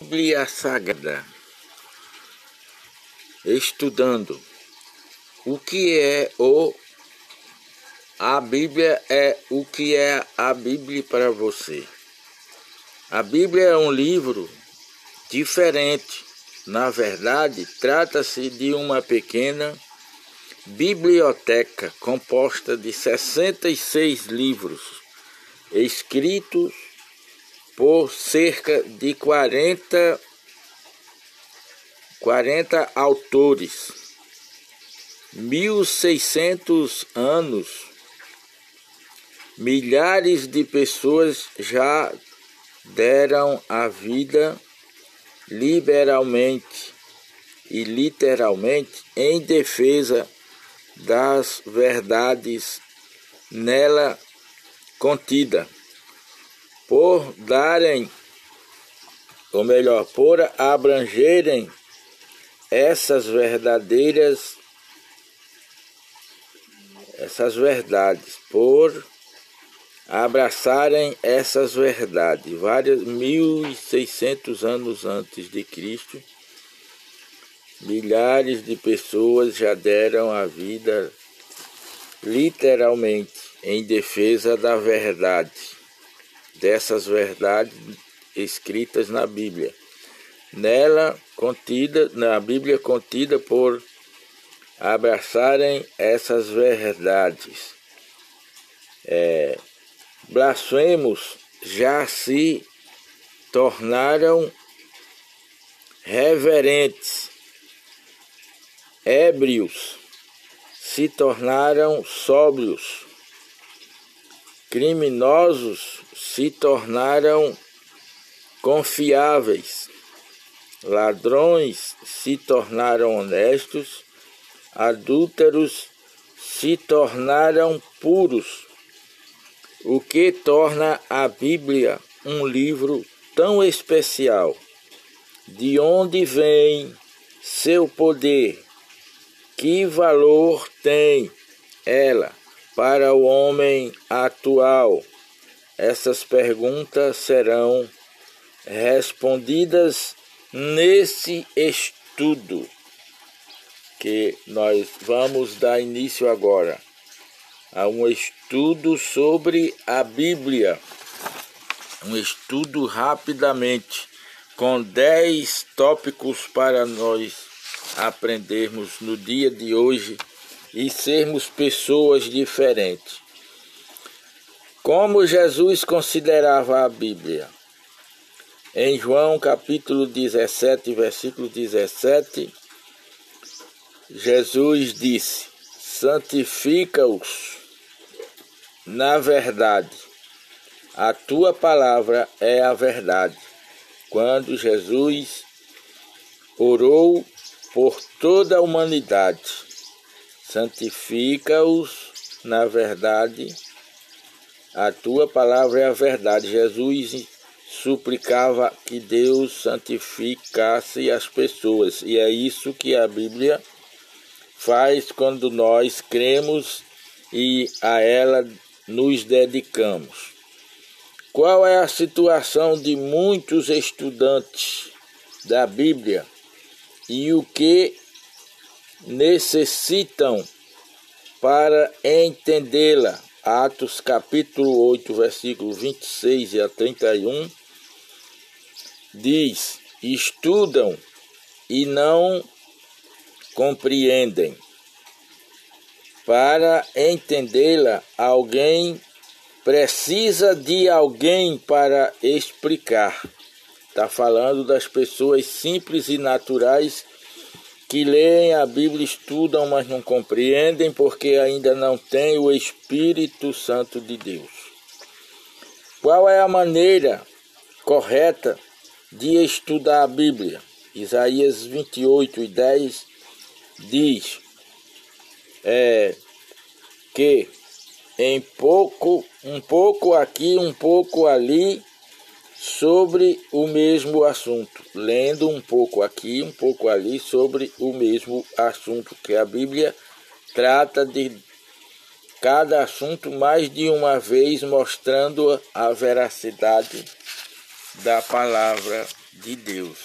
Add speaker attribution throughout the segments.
Speaker 1: Bíblia Sagrada, estudando o que é o a Bíblia é o que é a Bíblia para você. A Bíblia é um livro diferente. Na verdade, trata-se de uma pequena biblioteca composta de 66 livros escritos por cerca de 40, 40 autores. 1600 anos, milhares de pessoas já deram a vida liberalmente e literalmente em defesa das verdades nela contida por darem, ou melhor, por abrangerem essas verdadeiras, essas verdades, por abraçarem essas verdades, vários 1600 anos antes de Cristo, milhares de pessoas já deram a vida literalmente em defesa da verdade dessas verdades escritas na Bíblia. Nela contida, na Bíblia contida por abraçarem essas verdades. É, blasfemos já se tornaram reverentes, ébrios se tornaram sóbrios, criminosos se tornaram confiáveis, ladrões se tornaram honestos, adúlteros se tornaram puros, o que torna a Bíblia um livro tão especial. De onde vem seu poder? Que valor tem ela para o homem atual? Essas perguntas serão respondidas nesse estudo que nós vamos dar início agora a um estudo sobre a Bíblia. Um estudo rapidamente com 10 tópicos para nós aprendermos no dia de hoje e sermos pessoas diferentes. Como Jesus considerava a Bíblia? Em João capítulo 17, versículo 17, Jesus disse: Santifica-os na verdade. A tua palavra é a verdade. Quando Jesus orou por toda a humanidade, santifica-os na verdade a tua palavra é a verdade. Jesus suplicava que Deus santificasse as pessoas. E é isso que a Bíblia faz quando nós cremos e a ela nos dedicamos. Qual é a situação de muitos estudantes da Bíblia e o que necessitam para entendê-la? Atos capítulo 8, versículo 26 e a 31, diz: Estudam e não compreendem. Para entendê-la, alguém precisa de alguém para explicar. Está falando das pessoas simples e naturais que leem a Bíblia, estudam, mas não compreendem porque ainda não têm o Espírito Santo de Deus. Qual é a maneira correta de estudar a Bíblia? Isaías 28 e 10 diz é, que em pouco, um pouco aqui, um pouco ali, sobre o mesmo assunto, lendo um pouco aqui, um pouco ali sobre o mesmo assunto, que a Bíblia trata de cada assunto mais de uma vez, mostrando a veracidade da palavra de Deus,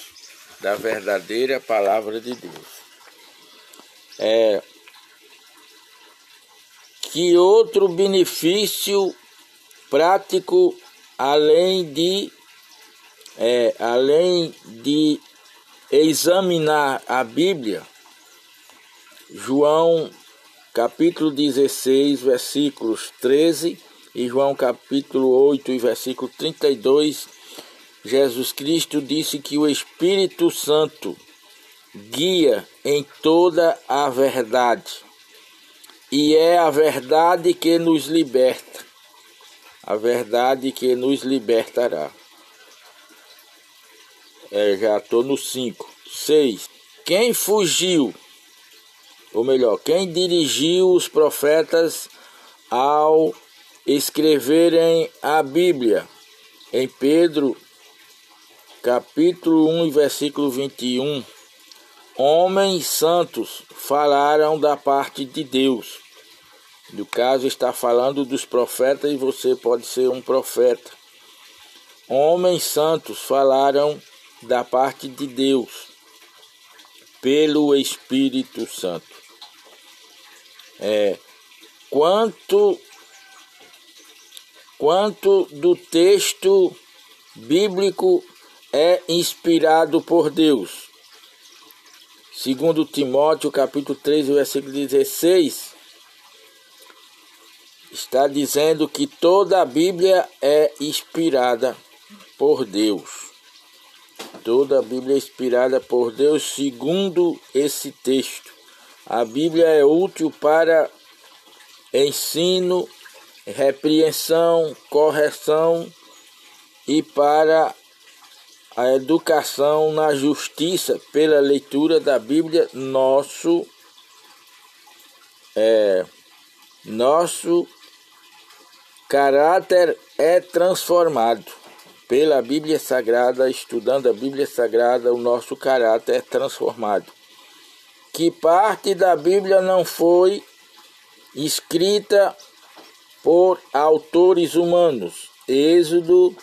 Speaker 1: da verdadeira palavra de Deus. É, que outro benefício prático além de é, além de examinar a Bíblia, João capítulo 16, versículos 13 e João capítulo 8 e versículo 32, Jesus Cristo disse que o Espírito Santo guia em toda a verdade. E é a verdade que nos liberta. A verdade que nos libertará. É, já estou no 5. 6. Quem fugiu, ou melhor, quem dirigiu os profetas ao escreverem a Bíblia? Em Pedro, capítulo 1, versículo 21. Homens santos falaram da parte de Deus. No caso, está falando dos profetas e você pode ser um profeta. Homens santos falaram da parte de Deus pelo Espírito Santo. É, quanto quanto do texto bíblico é inspirado por Deus. Segundo Timóteo, capítulo 3, versículo 16, está dizendo que toda a Bíblia é inspirada por Deus. Toda a Bíblia é inspirada por Deus segundo esse texto. A Bíblia é útil para ensino, repreensão, correção e para a educação na justiça pela leitura da Bíblia, nosso é, nosso caráter é transformado pela Bíblia Sagrada, estudando a Bíblia Sagrada, o nosso caráter é transformado. Que parte da Bíblia não foi escrita por autores humanos? Êxodo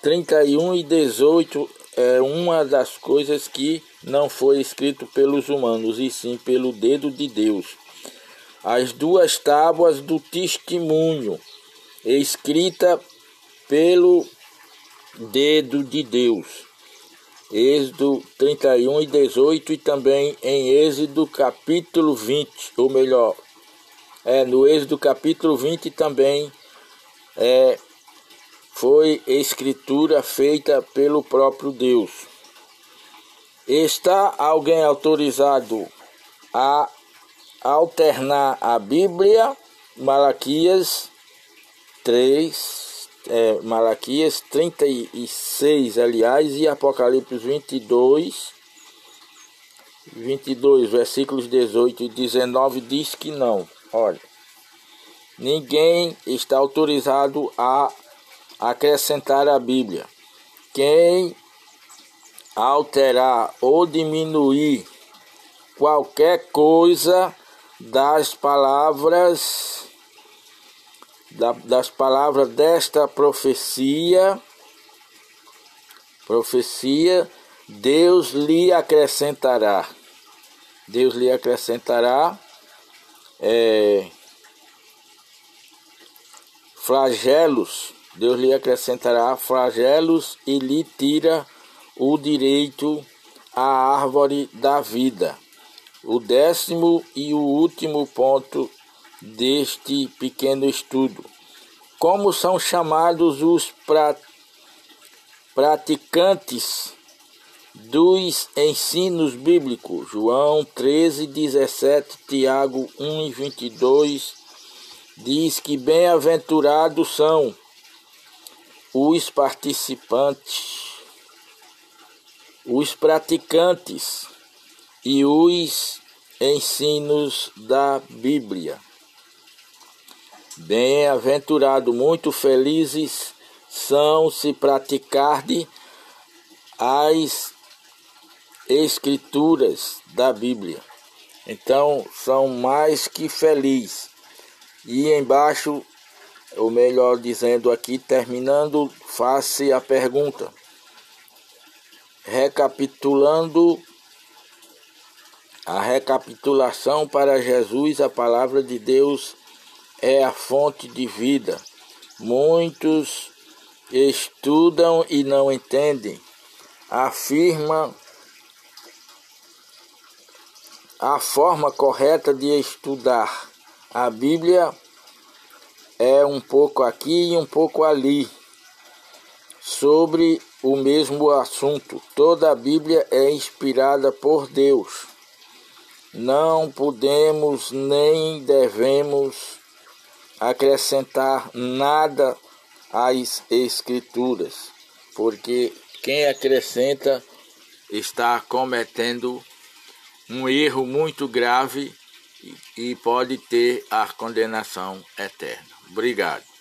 Speaker 1: 31 e 18 é uma das coisas que não foi escrito pelos humanos, e sim pelo dedo de Deus. As duas tábuas do testemunho, escrita pelo dedo de Deus. Êxodo 31 e 18 e também em Êxodo capítulo 20, ou melhor, é, no Êxodo capítulo 20 também é, foi escritura feita pelo próprio Deus. Está alguém autorizado a alternar a Bíblia, Malaquias 3, é, Malaquias 36, aliás, e Apocalipse 22, 22, versículos 18 e 19 diz que não. Olha, ninguém está autorizado a acrescentar a Bíblia. Quem alterar ou diminuir qualquer coisa das palavras das palavras desta profecia, profecia, Deus lhe acrescentará. Deus lhe acrescentará é, flagelos. Deus lhe acrescentará flagelos e lhe tira o direito à árvore da vida. O décimo e o último ponto deste pequeno estudo. Como são chamados os praticantes dos ensinos bíblicos? João 13, 17, Tiago 1 e 22 diz que bem-aventurados são os participantes, os praticantes e os ensinos da Bíblia. Bem-aventurado, muito felizes são se praticarem as escrituras da Bíblia. Então, são mais que felizes. E embaixo, ou melhor dizendo aqui, terminando, faça a pergunta: recapitulando a recapitulação para Jesus, a palavra de Deus é a fonte de vida. Muitos estudam e não entendem. Afirma a forma correta de estudar. A Bíblia é um pouco aqui e um pouco ali sobre o mesmo assunto. Toda a Bíblia é inspirada por Deus. Não podemos nem devemos acrescentar nada às Escrituras, porque quem acrescenta está cometendo um erro muito grave e pode ter a condenação eterna. Obrigado.